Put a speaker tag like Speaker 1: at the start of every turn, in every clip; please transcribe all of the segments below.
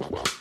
Speaker 1: Wow.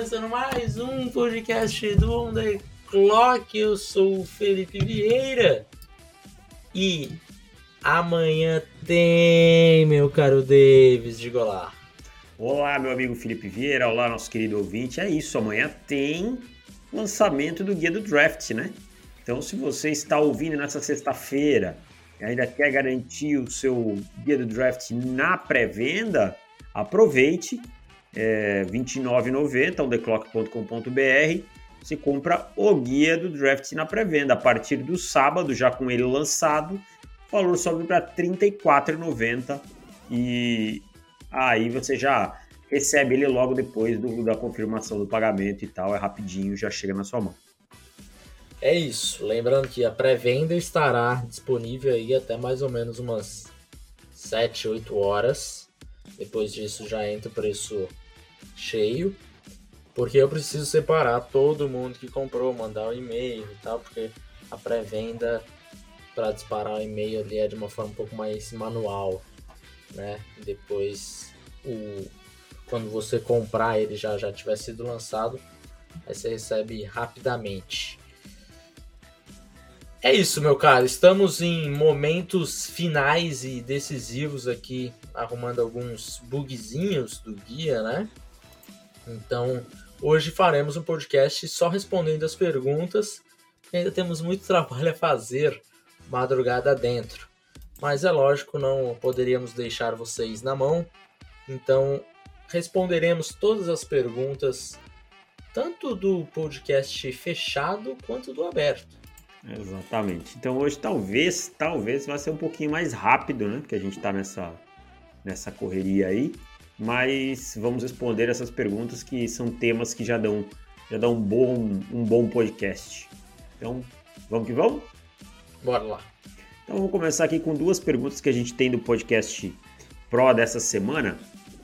Speaker 1: Começando mais um podcast do On The Clock. Eu sou o Felipe Vieira. E amanhã tem, meu caro Davis de Golar.
Speaker 2: Olá, meu amigo Felipe Vieira. Olá, nosso querido ouvinte. É isso, amanhã tem lançamento do Guia do Draft, né? Então, se você está ouvindo nessa sexta-feira e ainda quer garantir o seu Guia do Draft na pré-venda, aproveite é, R$ 29,90, ondeclock.com.br. Você compra o guia do draft na pré-venda. A partir do sábado, já com ele lançado, o valor sobe para R$ 34,90 e aí você já recebe ele logo depois do, da confirmação do pagamento e tal. É rapidinho, já chega na sua mão.
Speaker 1: É isso. Lembrando que a pré-venda estará disponível aí até mais ou menos umas 7, 8 horas. Depois disso já entra o preço cheio, porque eu preciso separar todo mundo que comprou, mandar o um e-mail e tal, porque a pré-venda para disparar o e-mail ali é de uma forma um pouco mais manual, né? Depois o quando você comprar ele já já tiver sido lançado, aí você recebe rapidamente. É isso, meu caro. Estamos em momentos finais e decisivos aqui, arrumando alguns bugzinhos do guia, né? Então, hoje faremos um podcast só respondendo as perguntas. Ainda temos muito trabalho a fazer madrugada dentro. Mas é lógico, não poderíamos deixar vocês na mão. Então, responderemos todas as perguntas, tanto do podcast fechado quanto do aberto.
Speaker 2: Exatamente. Então hoje talvez, talvez vai ser um pouquinho mais rápido, né? Porque a gente está nessa, nessa correria aí mas vamos responder essas perguntas que são temas que já dão, já dão um, bom, um bom podcast. Então, vamos que vamos?
Speaker 1: Bora lá.
Speaker 2: Então, vamos começar aqui com duas perguntas que a gente tem do podcast Pro dessa semana,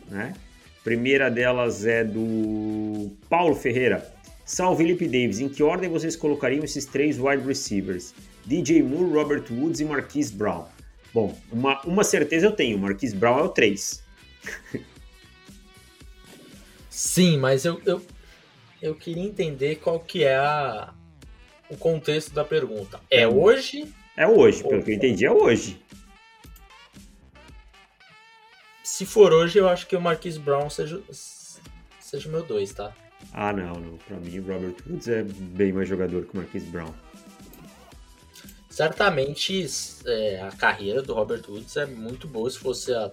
Speaker 2: né? primeira delas é do Paulo Ferreira. Salve Felipe Davis, em que ordem vocês colocariam esses três wide receivers? DJ Moore, Robert Woods e Marquise Brown. Bom, uma, uma certeza eu tenho, Marquise Brown é o 3.
Speaker 1: Sim, mas eu, eu, eu queria entender qual que é a, o contexto da pergunta. É, é hoje?
Speaker 2: É hoje, pelo que eu entendi, é hoje.
Speaker 1: Se for hoje, eu acho que o Marquis Brown seja, seja o meu 2, tá?
Speaker 2: Ah, não, não. Pra mim, o Robert Woods é bem mais jogador que o Marquis Brown.
Speaker 1: Certamente, é, a carreira do Robert Woods é muito boa. Se fosse há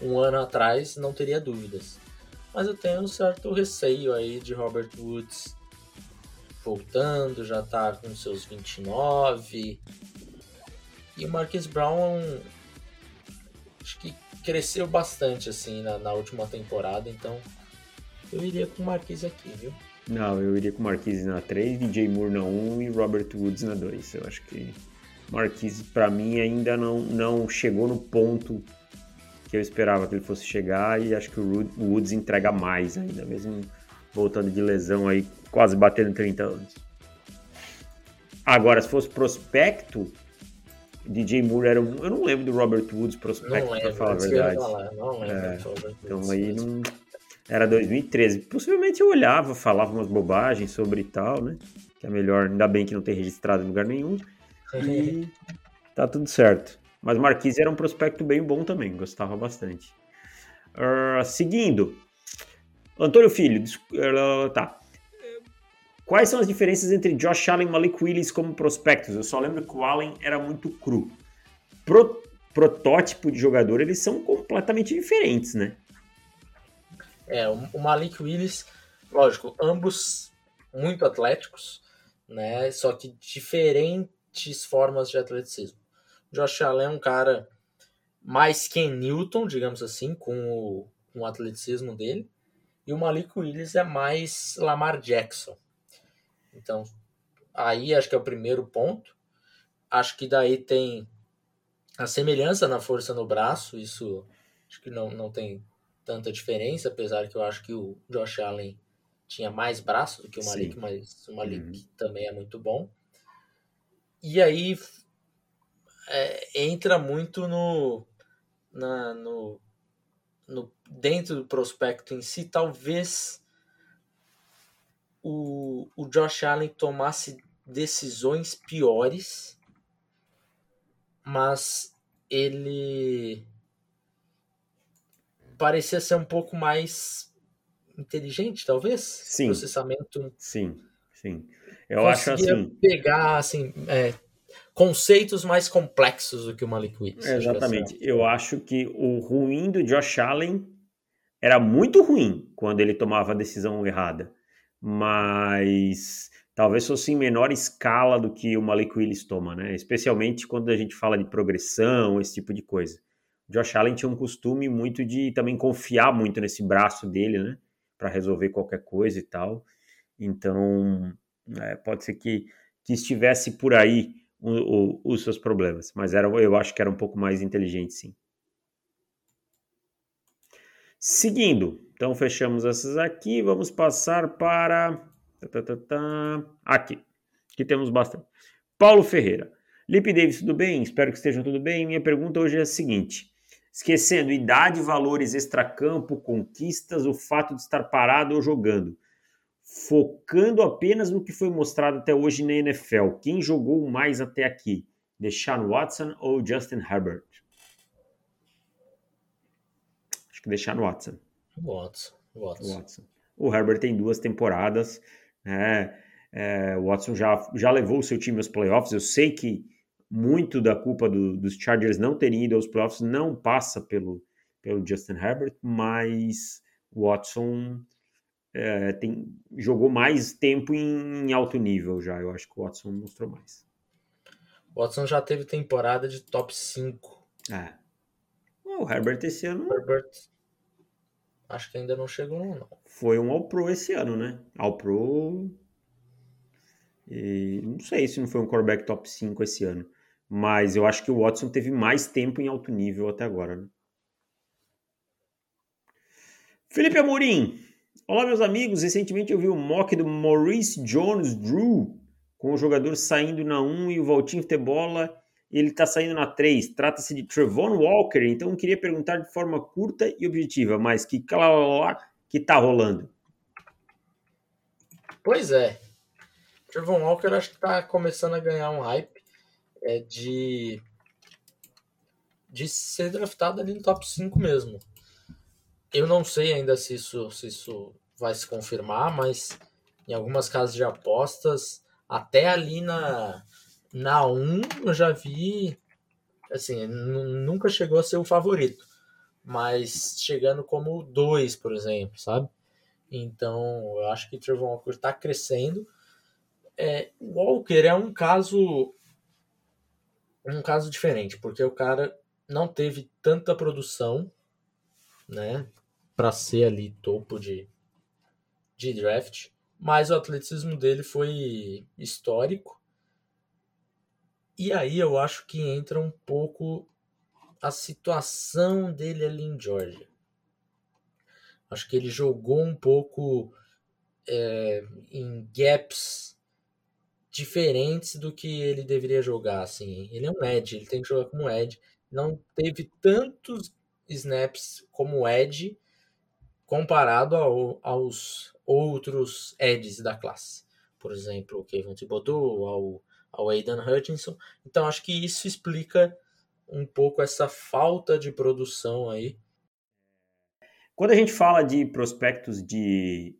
Speaker 1: um ano atrás, não teria dúvidas mas eu tenho um certo receio aí de Robert Woods voltando, já tá com seus 29. E o Marquis Brown acho que cresceu bastante assim na, na última temporada, então eu iria com o Marquis aqui, viu?
Speaker 2: Não, eu iria com Marquise na 3, DJ Moore na 1 e Robert Woods na 2. Eu acho que Marquise para mim ainda não, não chegou no ponto que eu esperava que ele fosse chegar e acho que o Woods entrega mais ainda, mesmo voltando de lesão aí, quase batendo 30 anos. Agora, se fosse prospecto, DJ Moore era um. Eu não lembro do Robert Woods prospecto, para falar a verdade. Falar, não lembro. É, então aí não. Era 2013. Possivelmente eu olhava, falava umas bobagens sobre tal, né? Que é melhor, ainda bem que não tem registrado em lugar nenhum. E tá tudo certo. Mas Marquise era um prospecto bem bom também, gostava bastante. Uh, seguindo, Antônio Filho, uh, tá. Quais são as diferenças entre Josh Allen e Malik Willis como prospectos? Eu só lembro que o Allen era muito cru. Pro, protótipo de jogador, eles são completamente diferentes, né?
Speaker 1: É, o Malik Willis, lógico, ambos muito atléticos, né? Só que diferentes formas de atleticismo. Josh Allen é um cara mais Ken Newton, digamos assim, com o, com o atleticismo dele. E o Malik Willis é mais Lamar Jackson. Então, aí acho que é o primeiro ponto. Acho que daí tem a semelhança na força no braço, isso acho que não, não tem tanta diferença, apesar que eu acho que o Josh Allen tinha mais braço do que o Malik, Sim. mas o Malik uhum. também é muito bom. E aí é, entra muito no, na, no, no dentro do prospecto em si, talvez o, o Josh Allen tomasse decisões piores, mas ele parecia ser um pouco mais inteligente, talvez.
Speaker 2: Sim.
Speaker 1: Processamento.
Speaker 2: Sim, sim. Eu acho assim.
Speaker 1: pegar assim é, conceitos mais complexos do que o Malik Willis.
Speaker 2: exatamente. Eu acho que o ruim do Josh Allen era muito ruim quando ele tomava a decisão errada, mas talvez fosse em menor escala do que o Malik Willis toma, né? Especialmente quando a gente fala de progressão, esse tipo de coisa. O Josh Allen tinha um costume muito de também confiar muito nesse braço dele, né? Para resolver qualquer coisa e tal. Então, é, pode ser que, que estivesse por aí o, os seus problemas, mas era, eu acho que era um pouco mais inteligente, sim. Seguindo, então fechamos essas aqui, vamos passar para. Tá, tá, tá, aqui, aqui temos bastante. Paulo Ferreira. Lipe Davis, tudo bem? Espero que estejam tudo bem. Minha pergunta hoje é a seguinte: esquecendo idade, valores extracampo, conquistas, o fato de estar parado ou jogando focando apenas no que foi mostrado até hoje na NFL. Quem jogou mais até aqui? Deshaun Watson ou Justin Herbert? Acho que Deshaun Watson.
Speaker 1: Watson. Watson.
Speaker 2: Watson. O Herbert tem duas temporadas. Né? É, o Watson já, já levou o seu time aos playoffs. Eu sei que muito da culpa do, dos Chargers não terem ido aos playoffs não passa pelo, pelo Justin Herbert, mas o Watson é, tem, jogou mais tempo em alto nível já. Eu acho que o Watson mostrou mais.
Speaker 1: O Watson já teve temporada de top 5.
Speaker 2: É. O Herbert esse ano.
Speaker 1: Herbert. Acho que ainda não chegou, não.
Speaker 2: Foi um All-Pro esse ano, né? All-Pro. E não sei se não foi um quarterback top 5 esse ano. Mas eu acho que o Watson teve mais tempo em alto nível até agora, né? Felipe Amorim, Olá, meus amigos. Recentemente eu vi o mock do Maurice Jones Drew com o jogador saindo na 1 e o Valtinho ter bola. Ele está saindo na 3. Trata-se de Trevon Walker. Então queria perguntar de forma curta e objetiva, mas que que tá rolando?
Speaker 1: Pois é. Trevon Walker acho que está começando a ganhar um hype é de de ser draftado ali no top 5 mesmo. Eu não sei ainda se isso, se isso vai se confirmar, mas em algumas casas de apostas, até ali na, na 1 eu já vi. Assim, nunca chegou a ser o favorito, mas chegando como 2, por exemplo, sabe? Então eu acho que Trevor Walker está crescendo. É, Walker é um caso um caso diferente, porque o cara não teve tanta produção, né? para ser ali topo de, de draft, mas o atleticismo dele foi histórico. E aí eu acho que entra um pouco a situação dele ali em Georgia. Acho que ele jogou um pouco é, em gaps diferentes do que ele deveria jogar. Assim. Ele é um edge, ele tem que jogar como edge. Não teve tantos snaps como edge comparado ao, aos outros Eds da classe. Por exemplo, o Kevin Thibodeau, ao, ao Aidan Hutchinson. Então, acho que isso explica um pouco essa falta de produção aí.
Speaker 2: Quando a gente fala de prospectos de,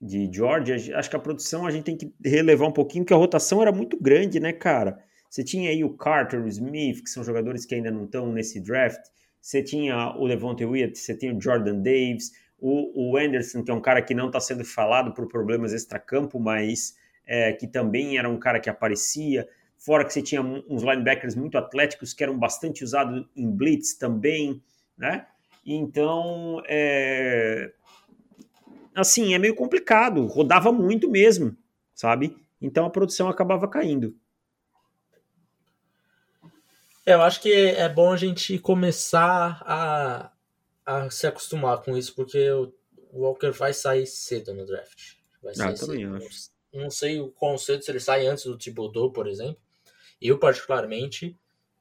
Speaker 2: de Georgia, acho que a produção a gente tem que relevar um pouquinho, porque a rotação era muito grande, né, cara? Você tinha aí o Carter, o Smith, que são jogadores que ainda não estão nesse draft. Você tinha o Levante Witt, você tinha o Jordan Davis, o, o Anderson, que é um cara que não está sendo falado por problemas extracampo, mas é, que também era um cara que aparecia. fora que você tinha uns linebackers muito atléticos que eram bastante usados em blitz também, né? Então, é... assim, é meio complicado, rodava muito mesmo, sabe? Então a produção acabava caindo.
Speaker 1: É, eu acho que é bom a gente começar a, a se acostumar com isso, porque o Walker vai sair cedo no draft. Vai
Speaker 2: ah, também cedo. acho.
Speaker 1: Não sei o quão cedo, se ele sai antes do Thibodeau, por exemplo. Eu, particularmente,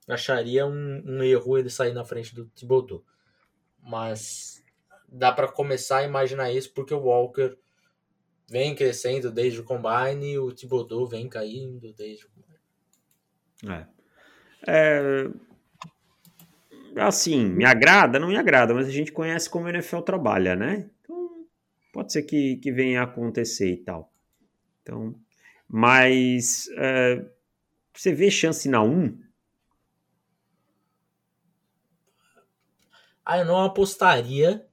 Speaker 1: acharia um, um erro ele sair na frente do Thibodeau. Mas dá para começar a imaginar isso porque o Walker vem crescendo desde o Combine e o Thibodeau vem caindo desde o
Speaker 2: Combine. É. é. Assim, me agrada, não me agrada, mas a gente conhece como o NFL trabalha, né? Então, pode ser que, que venha a acontecer e tal. Então, mas é, você vê chance na 1?
Speaker 1: Ah, eu não apostaria.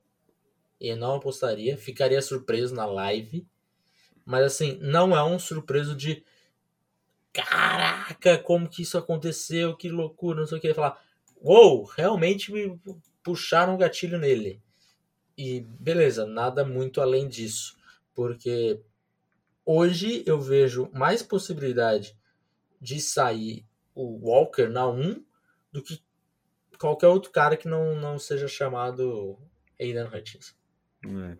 Speaker 1: Eu não apostaria. Ficaria surpreso na live. Mas assim, não é um surpreso de caraca, como que isso aconteceu, que loucura, não sei o que. Falar, uou, realmente me puxaram o gatilho nele. E beleza, nada muito além disso. Porque hoje eu vejo mais possibilidade de sair o Walker na 1 do que qualquer outro cara que não, não seja chamado Aidan Hutchinson.
Speaker 2: É.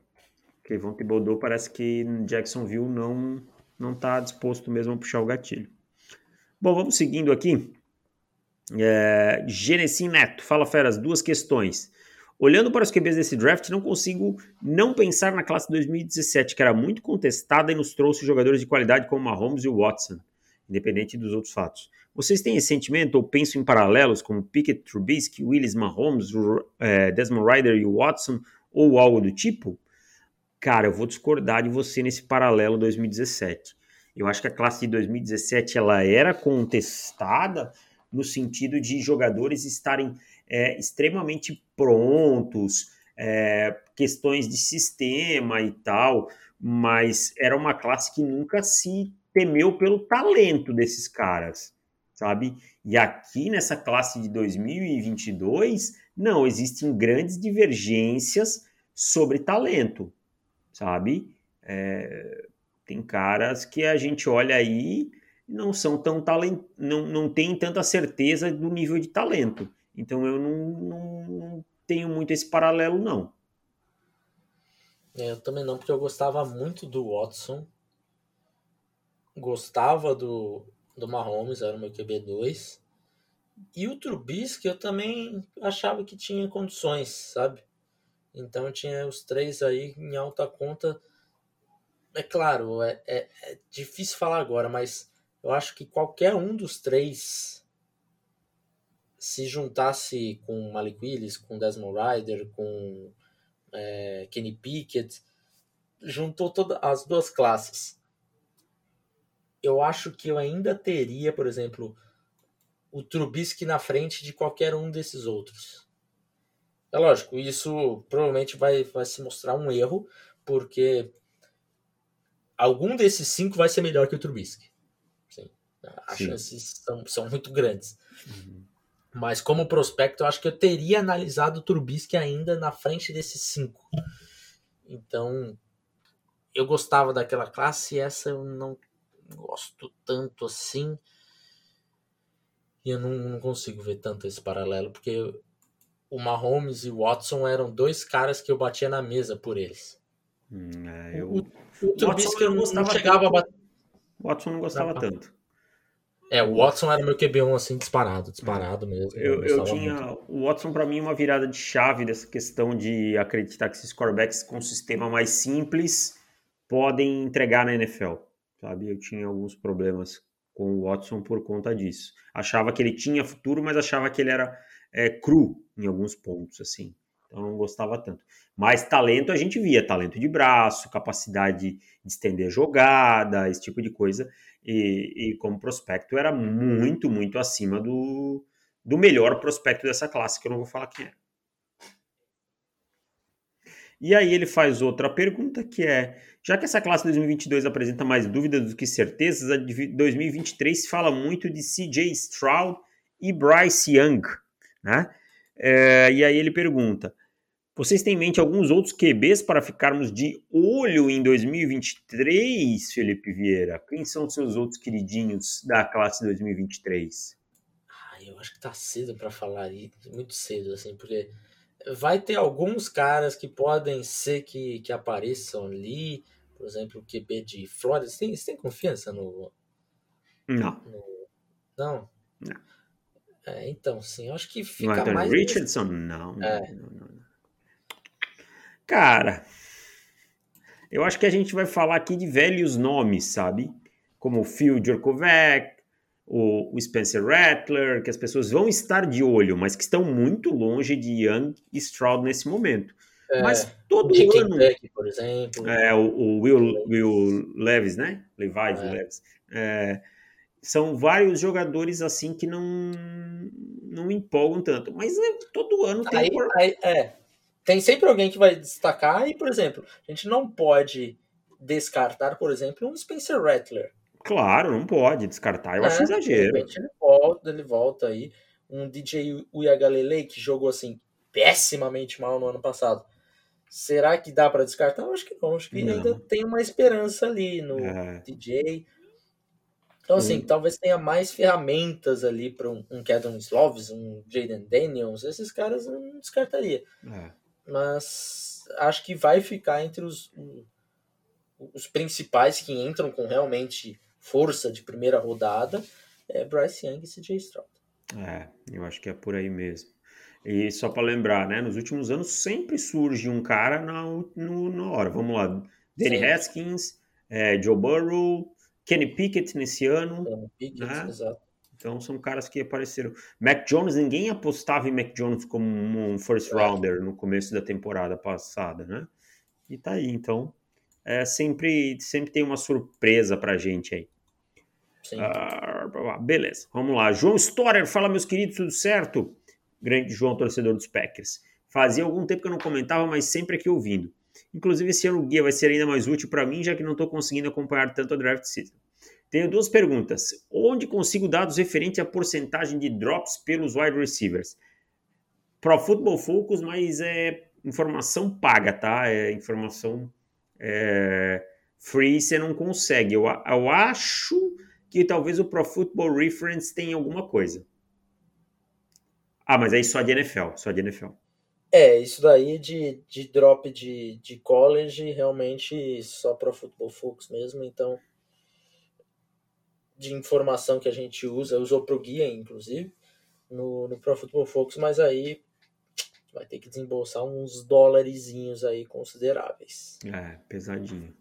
Speaker 2: Kevon Thibodeau parece que Jacksonville não não está disposto mesmo a puxar o gatilho. Bom, vamos seguindo aqui. É, Genesim Neto, fala feras, duas questões. Olhando para os QBs desse draft, não consigo não pensar na classe 2017, que era muito contestada e nos trouxe jogadores de qualidade como Mahomes e Watson, independente dos outros fatos. Vocês têm esse sentimento ou pensam em paralelos como Pickett, Trubisky, Willis, Mahomes, é, Desmond Ryder e Watson ou algo do tipo? Cara, eu vou discordar de você nesse paralelo 2017. Eu acho que a classe de 2017 ela era contestada no sentido de jogadores estarem é, extremamente prontos, é, questões de sistema e tal, mas era uma classe que nunca se temeu pelo talento desses caras sabe? E aqui nessa classe de 2022, não, existem grandes divergências sobre talento, sabe? É, tem caras que a gente olha aí não são tão talent, não, não tem tanta certeza do nível de talento. Então eu não, não, não tenho muito esse paralelo, não.
Speaker 1: É, eu também não, porque eu gostava muito do Watson. Gostava do, do Mahomes, era o meu QB2. E o Trubisky eu também achava que tinha condições, sabe? Então tinha os três aí em alta conta. É claro, é, é, é difícil falar agora, mas eu acho que qualquer um dos três se juntasse com Malik Willis, com Desmond Ryder, com é, Kenny Pickett, juntou todas as duas classes eu acho que eu ainda teria, por exemplo, o Trubisky na frente de qualquer um desses outros. É lógico, isso provavelmente vai, vai se mostrar um erro, porque algum desses cinco vai ser melhor que o Trubisky. As Sim. chances são, são muito grandes. Uhum. Mas como prospecto, eu acho que eu teria analisado o Trubisky ainda na frente desses cinco. Então, eu gostava daquela classe e essa eu não gosto tanto assim. E eu não, não consigo ver tanto esse paralelo, porque o Mahomes e o Watson eram dois caras que eu batia na mesa por eles.
Speaker 2: Hum, é, eu... O,
Speaker 1: o Trubisky eu não, não chegava tanto. a bater.
Speaker 2: O Watson não gostava não, tanto.
Speaker 1: É, o Watson era meu QB1 assim disparado, disparado mesmo.
Speaker 2: Eu, eu, eu tinha muito. o Watson para mim uma virada de chave dessa questão de acreditar que esses quarterbacks com um sistema mais simples podem entregar na NFL sabe? Eu tinha alguns problemas com o Watson por conta disso. Achava que ele tinha futuro, mas achava que ele era é, cru em alguns pontos, assim. Então não gostava tanto. Mas talento a gente via, talento de braço, capacidade de estender jogada, esse tipo de coisa. E, e como prospecto era muito, muito acima do, do melhor prospecto dessa classe, que eu não vou falar quem é. E aí ele faz outra pergunta que é: já que essa classe 2022 apresenta mais dúvidas do que certezas, a de 2023 se fala muito de CJ Stroud e Bryce Young, né? É, e aí ele pergunta: vocês têm em mente alguns outros QBs para ficarmos de olho em 2023, Felipe Vieira? Quem são seus outros queridinhos da classe 2023?
Speaker 1: Ah, eu acho que tá cedo para falar muito cedo, assim, porque vai ter alguns caras que podem ser que, que apareçam ali, por exemplo, o QB de Flórida. Você tem, você tem confiança no.
Speaker 2: Não.
Speaker 1: No, não?
Speaker 2: Não.
Speaker 1: É, então, sim, eu acho que fica
Speaker 2: no
Speaker 1: mais.
Speaker 2: Richardson? Não,
Speaker 1: É.
Speaker 2: não, não, não. Cara, eu acho que a gente vai falar aqui de velhos nomes, sabe? Como o Phil Djokovic, o, o Spencer Rattler, que as pessoas vão estar de olho, mas que estão muito longe de Young e Stroud nesse momento.
Speaker 1: É,
Speaker 2: mas todo
Speaker 1: de
Speaker 2: ano.
Speaker 1: Kentucky, por exemplo.
Speaker 2: É, o, o Will, Will Levis, né? Levi
Speaker 1: É.
Speaker 2: Levis. É, são vários jogadores assim que não, não empolgam tanto. Mas é, todo ano tem.
Speaker 1: Aí,
Speaker 2: por-
Speaker 1: aí, é, tem sempre alguém que vai destacar e, por exemplo, a gente não pode descartar, por exemplo, um Spencer Rattler.
Speaker 2: Claro, não pode descartar. Eu acho
Speaker 1: né?
Speaker 2: exagero.
Speaker 1: De repente ele volta, ele volta aí. Um DJ Uyagalele que jogou assim pessimamente mal no ano passado. Será que dá para descartar? Eu acho que não. Acho que
Speaker 2: Não.
Speaker 1: ainda tem uma esperança ali no
Speaker 2: É.
Speaker 1: DJ. Então, assim,
Speaker 2: Hum.
Speaker 1: talvez tenha mais ferramentas ali para um, um Sloves, um Jaden Daniels. Esses caras eu não descartaria.
Speaker 2: É.
Speaker 1: Mas acho que vai ficar entre os, os principais que entram com realmente força de primeira rodada. É Bryce Young e CJ Stroud.
Speaker 2: É, eu acho que é por aí mesmo. E só para lembrar, né? Nos últimos anos sempre surge um cara na, no- na hora. Vamos lá. Danny. Haskins, é, Joe Burrow, Kenny Pickett nesse ano.
Speaker 1: Como Pickett,
Speaker 2: Ah.
Speaker 1: exato.
Speaker 2: Então são caras que apareceram. Mac Jones, ninguém apostava em Mac Jones como um first
Speaker 1: É.
Speaker 2: rounder no começo da temporada passada, né? E tá aí, então. É, sempre, sempre tem uma surpresa pra gente aí. Ah, beleza, vamos lá. João Storer, fala meus queridos, tudo certo? Grande João, torcedor dos Packers. Fazia algum tempo que eu não comentava, mas sempre aqui ouvindo. Inclusive, esse ano o guia vai ser ainda mais útil para mim, já que não estou conseguindo acompanhar tanto a draft season. Tenho duas perguntas. Onde consigo dados referente à porcentagem de drops pelos wide receivers? Pro Football Focus, mas é informação paga, tá? É informação é, free, você não consegue. Eu, eu acho que talvez o Pro Football Reference tenha alguma coisa. Ah, mas aí só de NFL, só de NFL.
Speaker 1: É, isso daí de, de drop de, de college, realmente só para Football Focus mesmo. Então, de informação que a gente usa, usou pro guia, inclusive, no, no Pro Football Focus, mas aí vai ter que desembolsar uns dólarezinhos aí consideráveis.
Speaker 2: É, pesadinho.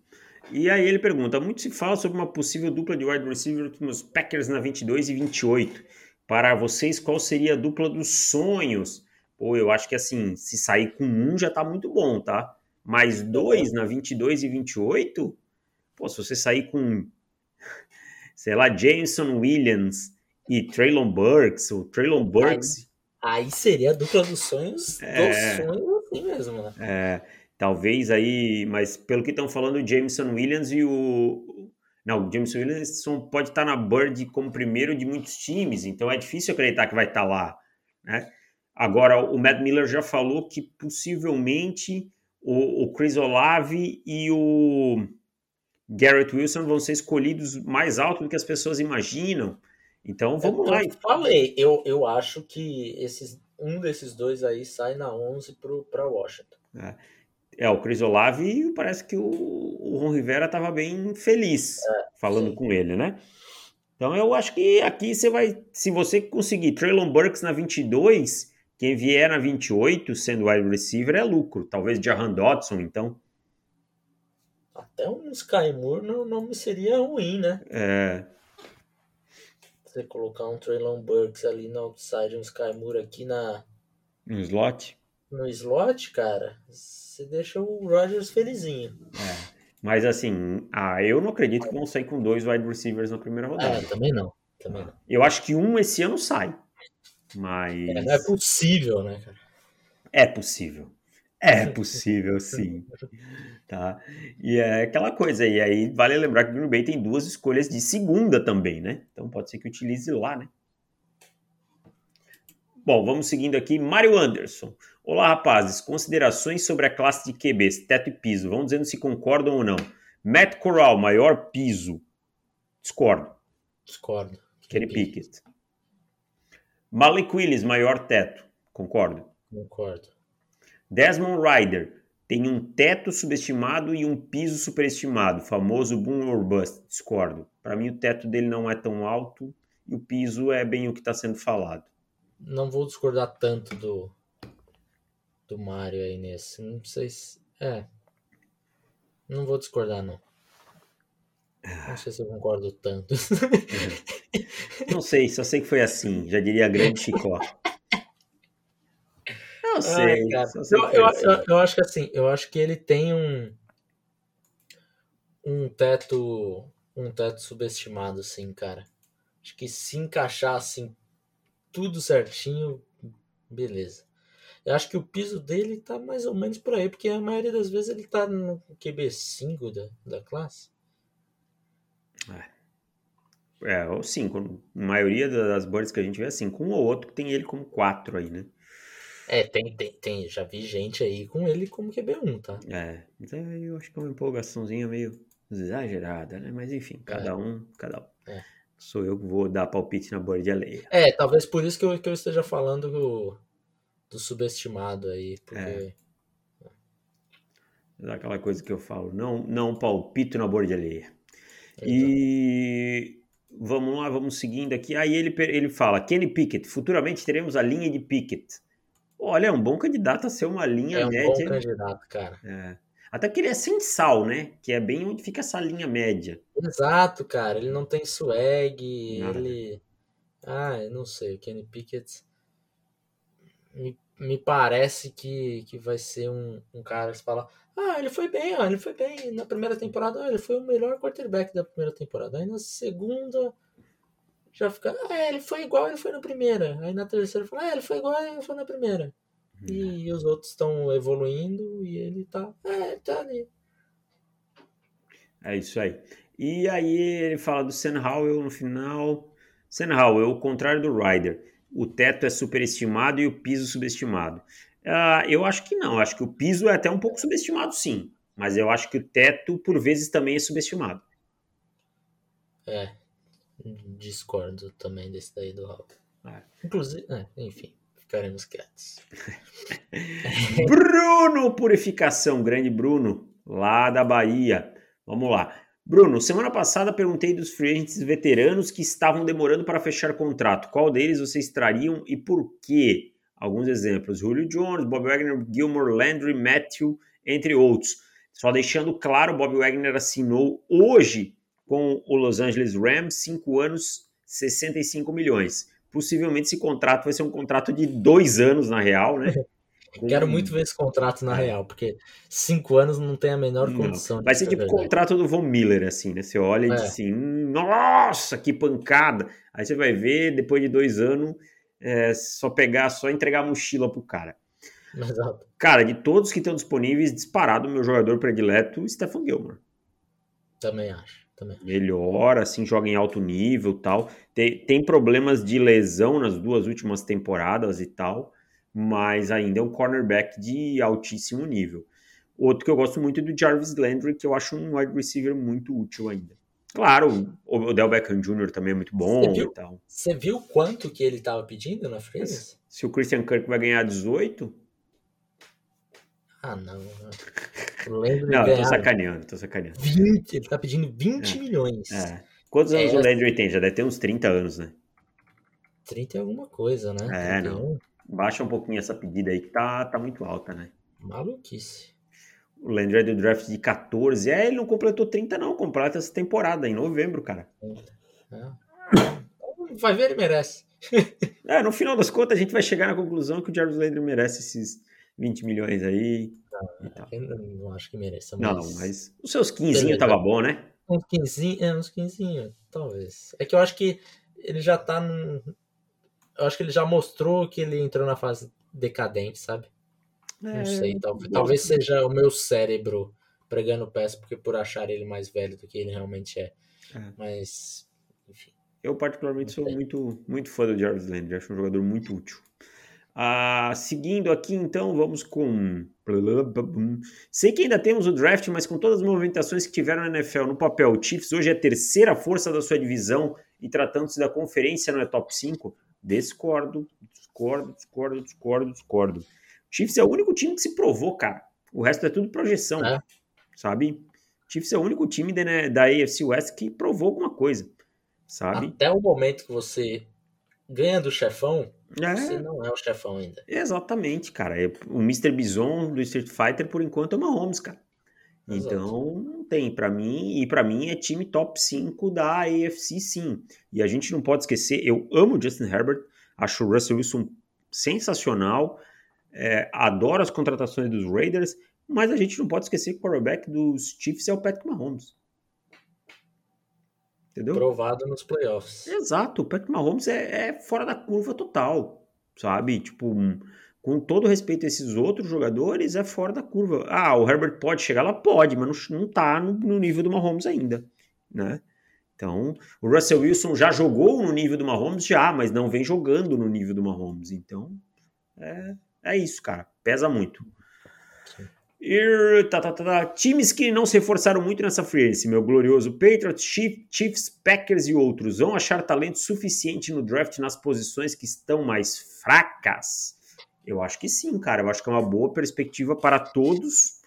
Speaker 2: E aí ele pergunta: muito se fala sobre uma possível dupla de wide receiver nos Packers na 22 e 28. Para vocês, qual seria a dupla dos sonhos? Pô, eu acho que assim, se sair com um já tá muito bom, tá? Mas dois na 22 e 28? Pô, se você sair com, sei lá, Jameson Williams e Traylon Burks, ou Traylon Burks,
Speaker 1: Aí seria a dupla dos sonhos,
Speaker 2: É.
Speaker 1: dos sonhos assim mesmo, né?
Speaker 2: É, talvez aí, mas pelo que estão falando, o Jameson Williams e o. Não, o Jameson Williams pode estar na Bird como primeiro de muitos times, então é difícil acreditar que vai estar lá. Né? Agora, o Matt Miller já falou que possivelmente o, o Chris Olave e o Garrett Wilson vão ser escolhidos mais alto do que as pessoas imaginam. Então vamos
Speaker 1: eu
Speaker 2: lá.
Speaker 1: falei, eu, eu acho que esses, um desses dois aí sai na 11 para Washington.
Speaker 2: É, o Chris Olave parece que o, o Ron Rivera estava bem feliz falando
Speaker 1: sim.
Speaker 2: com ele, né? Então eu acho que aqui você vai, se você conseguir Traylon Burks na 22, quem vier na 28 sendo wide receiver é lucro. Talvez Jahan Dodson, então.
Speaker 1: Até um Sky Moore não, não me seria ruim, né?
Speaker 2: É,
Speaker 1: Você colocar um Traylon Burks ali no outside, um Sky Moore aqui na,
Speaker 2: no slot.
Speaker 1: no slot, cara, você deixa o Rodgers felizinho.
Speaker 2: Mas assim, ah, eu não acredito que vão sair com dois wide receivers na primeira rodada.
Speaker 1: É, também não. Também não.
Speaker 2: Eu acho que um esse ano sai. Mas
Speaker 1: É, não é possível, né, cara?
Speaker 2: é possível. É possível, sim. Tá? E é aquela coisa, e aí vale lembrar que o Green Bay tem duas escolhas de segunda também, né? Então pode ser que utilize lá, né? Bom, vamos seguindo aqui. Mário Anderson. Olá, rapazes. Considerações sobre a classe de QBs, teto e piso. Vão dizendo se concordam ou não. Matt Corral, maior piso. Discordo.
Speaker 1: Discordo.
Speaker 2: Kenny Pickett. Malik Willis, maior teto. Concordo.
Speaker 1: Concordo.
Speaker 2: Desmond Ryder tem um teto subestimado e um piso superestimado, famoso boom or bust. Discordo. Para mim, o teto dele não é tão alto e o piso é bem o que está sendo falado
Speaker 1: não vou discordar tanto do do Mario aí nesse. Não sei se. É. Não vou discordar, não. Não sei se eu concordo tanto.
Speaker 2: Não sei, só sei que foi assim. Já diria grande Chicó. Não sei.
Speaker 1: Ai, sei eu, eu, eu, eu, acho que assim, eu acho que ele tem um um teto um teto subestimado, assim, cara. Acho que se encaixar assim tudo certinho, beleza. Eu acho que o piso dele tá mais ou menos por aí, porque a maioria das vezes ele tá no QB5 da, da classe.
Speaker 2: É. é, ou 5. A maioria das boards que a gente vê é 5. Um ou outro que tem ele como 4 aí, né?
Speaker 1: É, tem, tem, tem. Já vi gente aí com ele como QB1, tá?
Speaker 2: É, então eu acho que é uma empolgaçãozinha meio exagerada, né? Mas enfim, cada é. um, cada um. É sou eu que vou dar palpite na board alheia.
Speaker 1: É, talvez por isso que eu, que eu esteja falando do, do subestimado aí, porque...
Speaker 2: É. Aquela coisa que eu falo, não, não palpito na board alheia. Exato. E vamos lá, vamos seguindo aqui. Aí ele, ele fala, Kenny Pickett, futuramente teremos a linha de Pickett. Olha, é um bom candidato a ser uma linha
Speaker 1: é média. É um bom candidato, cara.
Speaker 2: É. Até que ele é sem sal, né? Que é bem onde fica essa linha média.
Speaker 1: Exato, cara. Ele não tem swag, Nada. ele. Ah, eu não sei. O Kenny Pickett. Me, me parece que, que vai ser um, um cara que fala. Ah, ele foi bem, ó, ele foi bem na primeira temporada. Ele foi o melhor quarterback da primeira temporada. Aí na segunda já fica. Ah, ele foi igual ele foi na primeira. Aí na terceira fala, ah, ele foi igual ele foi na primeira. E os outros estão evoluindo e ele tá. É, tá ali.
Speaker 2: É isso aí. E aí ele fala do Sam Howell no final. Sam Howell, o contrário do Ryder. O teto é superestimado e o piso subestimado. Uh, eu acho que não. Acho que o piso é até um pouco subestimado, sim. Mas eu acho que o teto, por vezes, também é subestimado.
Speaker 1: É. Discordo também desse daí do Howell. É. Inclusive, é, enfim ficaremos quietos.
Speaker 2: Bruno Purificação, grande Bruno, lá da Bahia. Vamos lá. Bruno, semana passada perguntei dos free agents veteranos que estavam demorando para fechar contrato. Qual deles vocês trariam e por quê? Alguns exemplos: Julio Jones, Bob Wagner, Gilmore, Landry, Matthew, entre outros. Só deixando claro, Bob Wagner assinou hoje com o Los Angeles Rams 5 anos, 65 milhões possivelmente esse contrato vai ser um contrato de dois anos, na real, né?
Speaker 1: Com... Quero muito ver esse contrato na real, porque cinco anos não tem a menor condição.
Speaker 2: Vai ser tipo o contrato do Von Miller, assim, né? Você olha e é. diz assim, nossa, que pancada. Aí você vai ver, depois de dois anos, é só pegar, só entregar a mochila pro cara.
Speaker 1: Exato.
Speaker 2: Cara, de todos que estão disponíveis, disparado meu jogador predileto, Stephen Gilmore.
Speaker 1: Também acho também.
Speaker 2: Melhor, assim, joga em alto nível tal. Tem, tem problemas de lesão nas duas últimas temporadas e tal, mas ainda é um cornerback de altíssimo nível. Outro que eu gosto muito é do Jarvis Landry, que eu acho um wide receiver muito útil ainda. Claro, o Del Beckham Jr. também é muito bom
Speaker 1: viu,
Speaker 2: e tal.
Speaker 1: Você viu quanto que ele estava pedindo na frente?
Speaker 2: Se o Christian Kirk vai ganhar 18,
Speaker 1: ah, não.
Speaker 2: Não, ganhar... tô sacaneando, tô sacaneando.
Speaker 1: 20, ele tá pedindo 20 é. milhões.
Speaker 2: É. Quantos anos o Landry tem? Já deve ter uns 30 anos, né?
Speaker 1: 30 é alguma coisa, né?
Speaker 2: É, 31. não. Baixa um pouquinho essa pedida aí que tá, tá muito alta, né?
Speaker 1: Maluquice.
Speaker 2: O Landry é do draft de 14. É, ele não completou 30, não. Completa essa temporada, em novembro, cara.
Speaker 1: É. Vai ver, ele merece.
Speaker 2: é, no final das contas, a gente vai chegar na conclusão que o Jarvis Landry merece esses 20 milhões aí.
Speaker 1: Não, não acho que mereça.
Speaker 2: Mas... Não, mas os seus 15 tava bom, né?
Speaker 1: Uns 15, é, uns 15, talvez. É que eu acho que ele já tá. Num... Eu acho que ele já mostrou que ele entrou na fase decadente, sabe? Não é, sei, talvez, talvez seja o meu cérebro pregando peça porque por achar ele mais velho do que ele realmente é. é. Mas, enfim.
Speaker 2: Eu particularmente sou muito, muito fã do Jarvis Landry, acho um jogador muito útil. Ah, seguindo aqui, então, vamos com. Sei que ainda temos o draft, mas com todas as movimentações que tiveram na NFL no papel, o Chiefs hoje é a terceira força da sua divisão e tratando-se da conferência não é top 5? Discordo, discordo, discordo, discordo, discordo. O Chiefs é o único time que se provou, cara. O resto é tudo projeção, é. sabe? O Chiefs é o único time da, da AFC West que provou alguma coisa, sabe?
Speaker 1: Até o momento que você ganha do chefão, é. Você não é o chefão ainda.
Speaker 2: Exatamente, cara. É, o Mr. Bison do Street Fighter, por enquanto, é uma Holmes, cara. Exato. Então, não tem. para mim, e para mim é time top 5 da AFC, sim. E a gente não pode esquecer, eu amo Justin Herbert, acho o Russell Wilson sensacional, é, adoro as contratações dos Raiders, mas a gente não pode esquecer que o quarterback dos Chiefs é o Patrick Mahomes.
Speaker 1: Entendeu? Provado nos playoffs.
Speaker 2: Exato, o Patrick Mahomes é, é fora da curva total, sabe? Tipo, com todo respeito a esses outros jogadores, é fora da curva. Ah, o Herbert pode chegar lá? Pode, mas não, não tá no, no nível do Mahomes ainda, né? Então, o Russell Wilson já jogou no nível do Mahomes? Já, mas não vem jogando no nível do Mahomes. Então, é, é isso, cara. Pesa muito. E, tá, tá, tá, tá, Times que não se reforçaram muito nessa free meu glorioso Patriots, Chiefs, Packers e outros, vão achar talento suficiente no draft nas posições que estão mais fracas? Eu acho que sim, cara. Eu acho que é uma boa perspectiva para todos,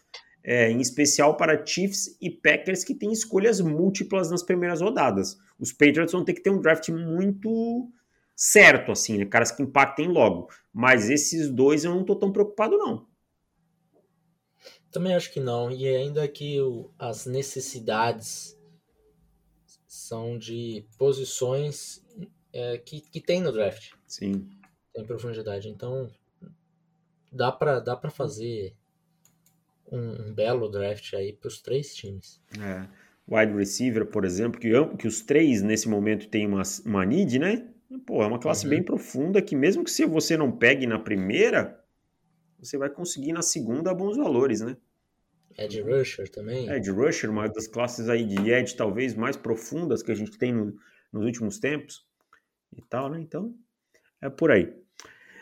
Speaker 2: é, em especial para Chiefs e Packers que têm escolhas múltiplas nas primeiras rodadas. Os Patriots vão ter que ter um draft muito certo, assim, né? Caras que impactem logo. Mas esses dois eu não tô tão preocupado, não.
Speaker 1: Também acho que não. E ainda que o, as necessidades são de posições é, que, que tem no draft.
Speaker 2: Sim.
Speaker 1: Tem profundidade. Então, dá para dá pra fazer um, um belo draft aí para os três times.
Speaker 2: É. Wide receiver, por exemplo, que, que os três nesse momento têm uma, uma need, né? Pô, é uma classe uhum. bem profunda que mesmo que se você não pegue na primeira, você vai conseguir na segunda bons valores, né?
Speaker 1: Ed Rusher também.
Speaker 2: Ed Rusher, uma das classes aí de Ed talvez mais profundas que a gente tem no, nos últimos tempos e tal, né? Então, é por aí.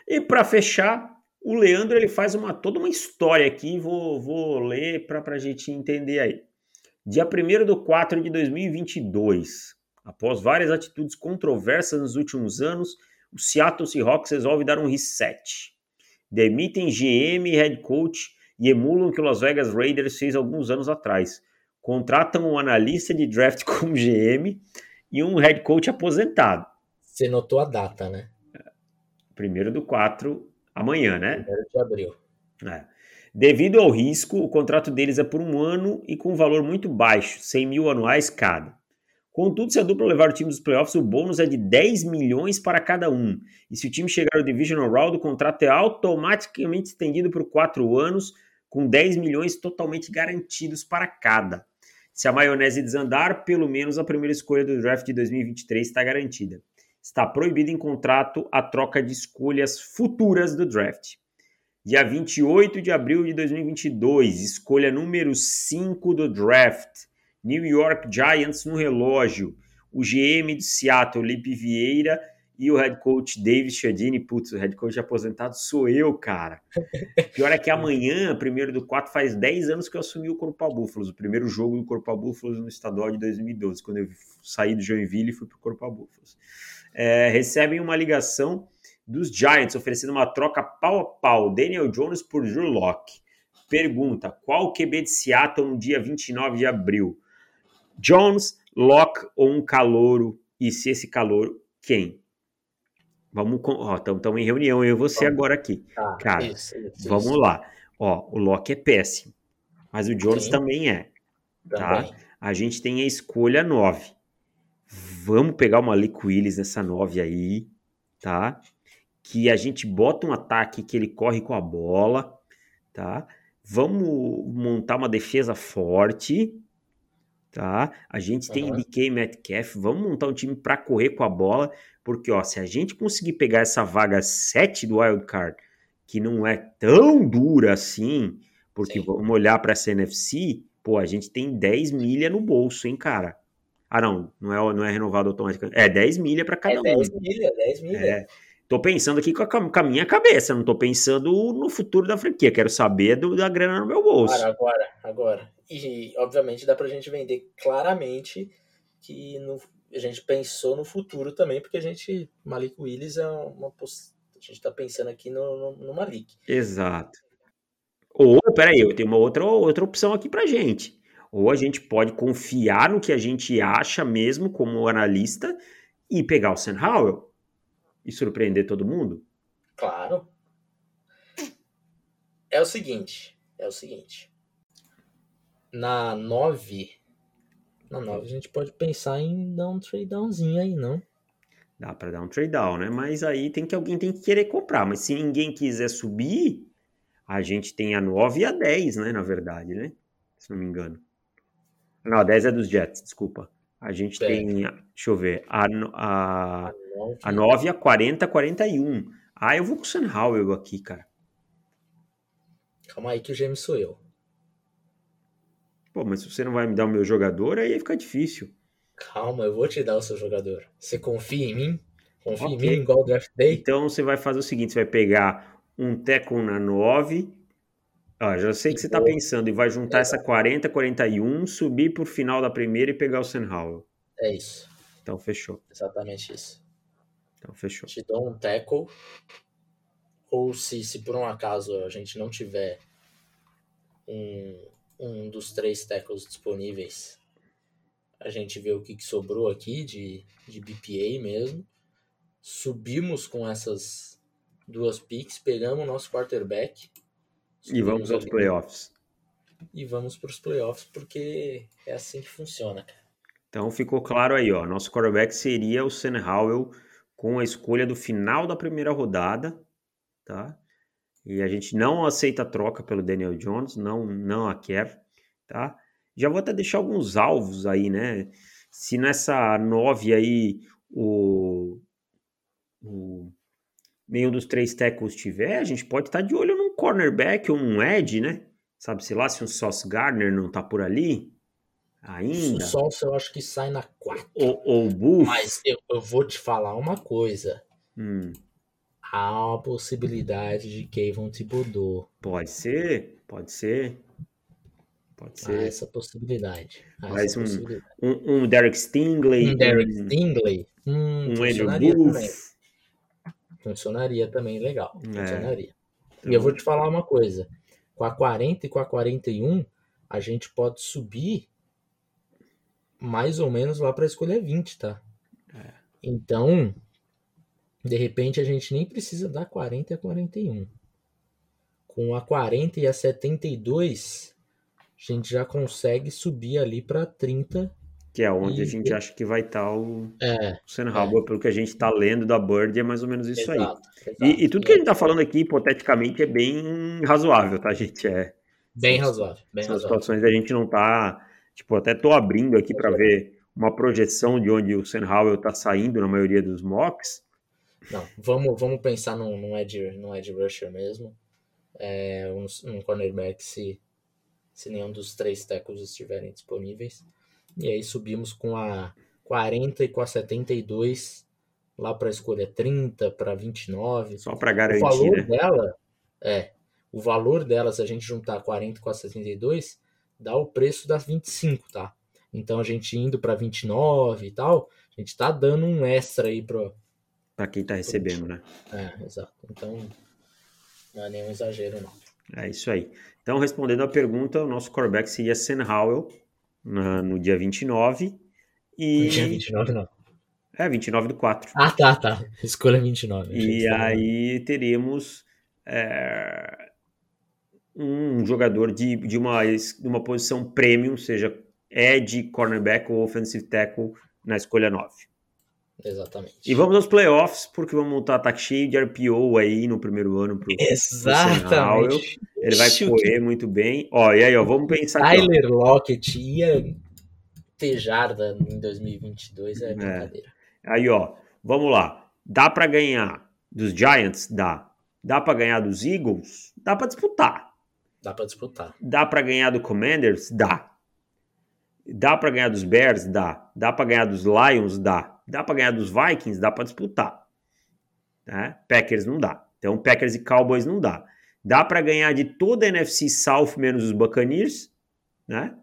Speaker 2: E para fechar, o Leandro ele faz uma toda uma história aqui, vou, vou ler para a gente entender aí. Dia 1 de 4 de 2022, após várias atitudes controversas nos últimos anos, o Seattle Seahawks resolve dar um reset demitem GM e head coach e emulam o que o Las Vegas Raiders fez alguns anos atrás. Contratam um analista de draft como GM e um head coach aposentado.
Speaker 1: Você notou a data, né?
Speaker 2: Primeiro do 4, amanhã, né?
Speaker 1: Primeiro de abril.
Speaker 2: É. Devido ao risco, o contrato deles é por um ano e com um valor muito baixo, 100 mil anuais cada. Contudo, se a dupla levar o time dos playoffs, o bônus é de 10 milhões para cada um. E se o time chegar ao Divisional Round, o contrato é automaticamente estendido por 4 anos, com 10 milhões totalmente garantidos para cada. Se a maionese desandar, pelo menos a primeira escolha do draft de 2023 está garantida. Está proibido em contrato a troca de escolhas futuras do draft. Dia 28 de abril de 2022, escolha número 5 do draft. New York Giants no relógio. O GM de Seattle, Lipe Vieira, e o head coach David Chiadini. Putz, o head coach aposentado sou eu, cara. Pior é que amanhã, primeiro do 4, faz 10 anos que eu assumi o Corpo Búfalos, o primeiro jogo do Corpo Búfalos no estadual de 2012, quando eu saí do Joinville e fui pro Corpo Búfalos. É, recebem uma ligação dos Giants oferecendo uma troca pau a pau, Daniel Jones por Drew Locke. Pergunta: qual QB de Seattle no dia 29 de abril? Jones, Locke ou um calouro? E se esse calouro, quem? Vamos, ó, estamos em reunião, eu e você agora aqui. Ah, Cara, isso, isso, vamos isso. lá. Ó, o Locke é péssimo, mas o Jones Sim. também é. Tá? Também. A gente tem a escolha 9. Vamos pegar uma Malik Willis nessa 9 aí, tá? Que a gente bota um ataque que ele corre com a bola, tá? Vamos montar uma defesa forte, tá? A gente tem uhum. DK Metcalf, vamos montar um time para correr com a bola, porque ó, se a gente conseguir pegar essa vaga 7 do Wild Card que não é tão dura assim, porque
Speaker 1: Sim.
Speaker 2: vamos olhar para essa NFC, pô, a gente tem 10 milha no bolso, hein, cara? Ah, não, não é, não é renovado automaticamente. É 10 milha para cada
Speaker 1: É
Speaker 2: um.
Speaker 1: 10 milha, 10 milha.
Speaker 2: É. Tô pensando aqui com a, com a minha cabeça, não tô pensando no futuro da franquia. Quero saber do- da grana no meu bolso.
Speaker 1: Agora, agora, agora. E, obviamente, dá pra gente vender claramente que no- a gente pensou no futuro também, porque a gente, Malik Willis é uma A gente tá pensando aqui no, no, no Malik.
Speaker 2: Exato. Ou, peraí, eu tenho uma outra, outra opção aqui pra gente. Ou a gente pode confiar no que a gente acha mesmo como analista e pegar o Sam Howell e surpreender todo mundo.
Speaker 1: Claro. É o seguinte, é o seguinte. Na 9, na 9 a gente pode pensar em dar um trade downzinho aí, não?
Speaker 2: Dá pra dar um trade down, né? Mas aí tem que alguém tem que querer comprar. Mas se ninguém quiser subir, a gente tem a 9 e a 10, né? Na verdade, né? Se não me engano. Não, a 10 é dos Jets, desculpa. A gente
Speaker 1: É.
Speaker 2: tem, deixa eu ver, a, a,
Speaker 1: A 9,
Speaker 2: a 9, a 40, 41. Ah, eu vou com o Sam Howell aqui, cara.
Speaker 1: Calma aí que o James sou eu.
Speaker 2: Pô, mas se você não vai me dar o meu jogador, aí fica difícil.
Speaker 1: Calma, eu vou te dar o seu jogador. Você confia em mim? Confia
Speaker 2: Ok.
Speaker 1: em mim igual o draft day?
Speaker 2: Então você vai fazer o seguinte: você vai pegar um tackle na 9. Ah, já sei que você tá
Speaker 1: Boa.
Speaker 2: pensando e vai juntar essa 40, 41, subir pro final da primeira e pegar o Sam Howell.
Speaker 1: É isso.
Speaker 2: Então fechou.
Speaker 1: Exatamente isso.
Speaker 2: Então fechou.
Speaker 1: Te dou um tackle. Ou se, se por um acaso a gente não tiver um, um dos três tackles disponíveis, a gente vê o que, que sobrou aqui de, de BPA mesmo. Subimos com essas duas picks, pegamos o nosso quarterback.
Speaker 2: E vamos aos
Speaker 1: ali
Speaker 2: playoffs.
Speaker 1: E vamos para os playoffs, porque é assim que funciona, cara.
Speaker 2: Então ficou claro aí, ó. Nosso quarterback seria o Sam Howell com a escolha do final da primeira rodada, tá? E a gente não aceita a troca pelo Daniel Jones, não, não a quer, tá? Já vou até deixar alguns alvos aí, né? Se nessa 9 aí o, o nenhum dos três tackles tiver, a gente pode estar de olho num cornerback ou um edge, né? Sabe, sei lá, se um Sauce Gardner não tá por ali
Speaker 1: O
Speaker 2: ainda,
Speaker 1: Solso eu acho que sai na quarta.
Speaker 2: ou, ou o Buff.
Speaker 1: Mas eu, eu vou te falar uma coisa.
Speaker 2: Hum.
Speaker 1: Há uma possibilidade de Kayvon Thibodeau.
Speaker 2: Pode ser, pode ser. Pode
Speaker 1: Há
Speaker 2: ser.
Speaker 1: essa possibilidade. Há
Speaker 2: Mais
Speaker 1: essa
Speaker 2: um-
Speaker 1: possibilidade.
Speaker 2: Um, um Derek Stingley,
Speaker 1: Um Derek Stingley. Hum,
Speaker 2: um Andrew. Booth.
Speaker 1: Funcionaria também, legal.
Speaker 2: É.
Speaker 1: Funcionaria.
Speaker 2: Então,
Speaker 1: E eu vou te falar uma coisa. Com a 40 e com a 41, a gente pode subir mais ou menos lá para a escolha 20, tá?
Speaker 2: É.
Speaker 1: Então, de repente, a gente nem precisa dar 40 e a 41. Com a 40 e a 72, a gente já consegue subir ali para 30.
Speaker 2: Que é onde a
Speaker 1: E-
Speaker 2: gente acha que vai estar o
Speaker 1: É,
Speaker 2: Sam Howell, pelo que a gente está lendo da Bird, é mais ou menos isso aí.
Speaker 1: exato, exato.
Speaker 2: E, e tudo que a gente está falando aqui, hipoteticamente, é bem razoável, tá, gente? É,
Speaker 1: Bem razoável, bem
Speaker 2: são
Speaker 1: razoável.
Speaker 2: situações que a gente não tá. Tipo, até tô abrindo aqui para ver uma projeção de onde o Sam Howell tá saindo na maioria dos mocks.
Speaker 1: Não, vamos, vamos pensar num, num, edge, num edge rusher mesmo. É, um, um cornerback se, se nenhum dos três tackles estiverem disponíveis. E aí subimos com a 40 e com a 72 lá para a escolha 30 para 29.
Speaker 2: Só para
Speaker 1: O
Speaker 2: garantir,
Speaker 1: valor
Speaker 2: né?
Speaker 1: dela é o valor dela, se a gente juntar 40 com a 72, dá o preço das 25, tá? Então a gente indo para 29 e tal, a gente tá dando um extra aí pro,
Speaker 2: Para quem tá recebendo, né?
Speaker 1: é, exato. Então, não é nenhum exagero, não.
Speaker 2: É isso aí. Então, respondendo a pergunta, o nosso quarterback seria Sam Howell na- no dia 29. E...
Speaker 1: Dia 29, não.
Speaker 2: É, 29 do 4.
Speaker 1: Ah, tá, tá. Escolha 29. a gente
Speaker 2: E aí teremos é, um jogador de, de, uma, de uma posição premium, seja edge, cornerback ou offensive tackle na escolha 9.
Speaker 1: Exatamente.
Speaker 2: E vamos aos playoffs, porque vamos montar ataque cheio de RPO aí no primeiro ano pro,
Speaker 1: Exatamente.
Speaker 2: Ele vai
Speaker 1: Ixi,
Speaker 2: correr muito bem. Ó, e aí, ó, vamos pensar aqui.
Speaker 1: Tyler Lockett ia ter jarda em 2022 é brincadeira.
Speaker 2: Aí, ó, vamos lá. Dá pra ganhar dos Giants? Dá. Dá para ganhar dos Eagles? Dá para disputar.
Speaker 1: Dá para disputar.
Speaker 2: Dá para ganhar do Commanders? Dá. Dá para ganhar dos Bears? Dá. Dá para ganhar dos Lions? Dá. Dá para ganhar dos Vikings? Dá para disputar. Né? Packers não dá. Então Packers e Cowboys não dá. Dá para ganhar de toda a NFC South menos os Buccaneers, né?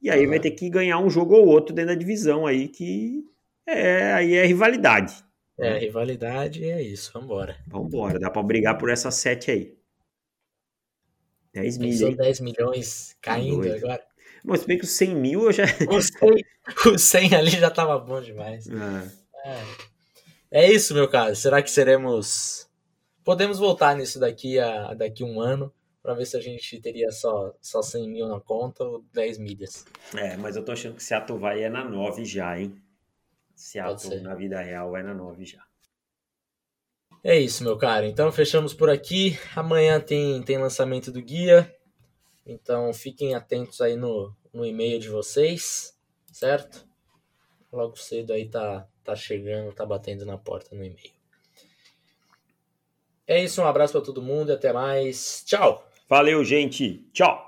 Speaker 2: E aí uhum. vai ter que ganhar um jogo ou outro dentro da divisão aí que é aí é rivalidade.
Speaker 1: É, rivalidade é isso, vambora.
Speaker 2: Vambora, dá para brigar por essa sete aí. 10 milhões.
Speaker 1: 10 milhões caindo Doido. agora.
Speaker 2: Mas bem que os 100 mil eu já.
Speaker 1: O 100, o 100 ali já tava bom demais. É. é. é isso, meu cara. Será que seremos. Podemos voltar nisso daqui a daqui um ano para ver se a gente teria só, só 100 mil na conta ou 10 milhas.
Speaker 2: É, mas eu tô achando que Seattle vai é na 9 já, hein? Seattle na vida real vai na 9 já.
Speaker 1: É isso, meu cara. Então fechamos por aqui. Amanhã tem, tem lançamento do guia. Então fiquem atentos aí no, no e-mail de vocês, certo? Logo cedo aí tá, tá chegando, tá batendo na porta no e-mail. É isso, um abraço para todo mundo e até mais. Tchau!
Speaker 2: Valeu, gente. Tchau!